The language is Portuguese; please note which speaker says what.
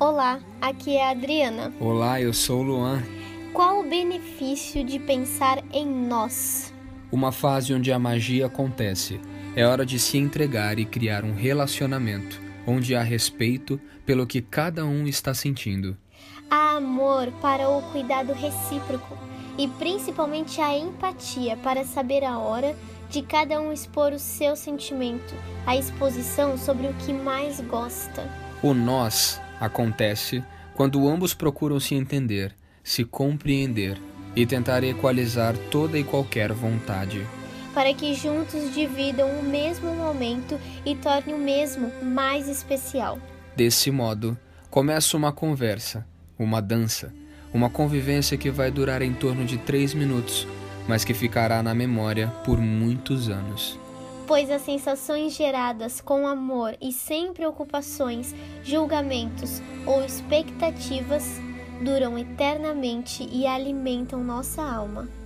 Speaker 1: Olá, aqui é a Adriana.
Speaker 2: Olá, eu sou o Luan.
Speaker 1: Qual o benefício de pensar em nós?
Speaker 2: Uma fase onde a magia acontece. É hora de se entregar e criar um relacionamento onde há respeito pelo que cada um está sentindo.
Speaker 1: Há amor para o cuidado recíproco e principalmente a empatia para saber a hora de cada um expor o seu sentimento, a exposição sobre o que mais gosta.
Speaker 2: O nós acontece quando ambos procuram se entender, se compreender e tentar equalizar toda e qualquer vontade.
Speaker 1: Para que juntos dividam o mesmo momento e tornem o mesmo mais especial.
Speaker 2: Desse modo, começa uma conversa, uma dança, uma convivência que vai durar em torno de três minutos mas que ficará na memória por muitos anos.
Speaker 1: Pois as sensações geradas com amor e sem preocupações, julgamentos ou expectativas duram eternamente e alimentam nossa alma.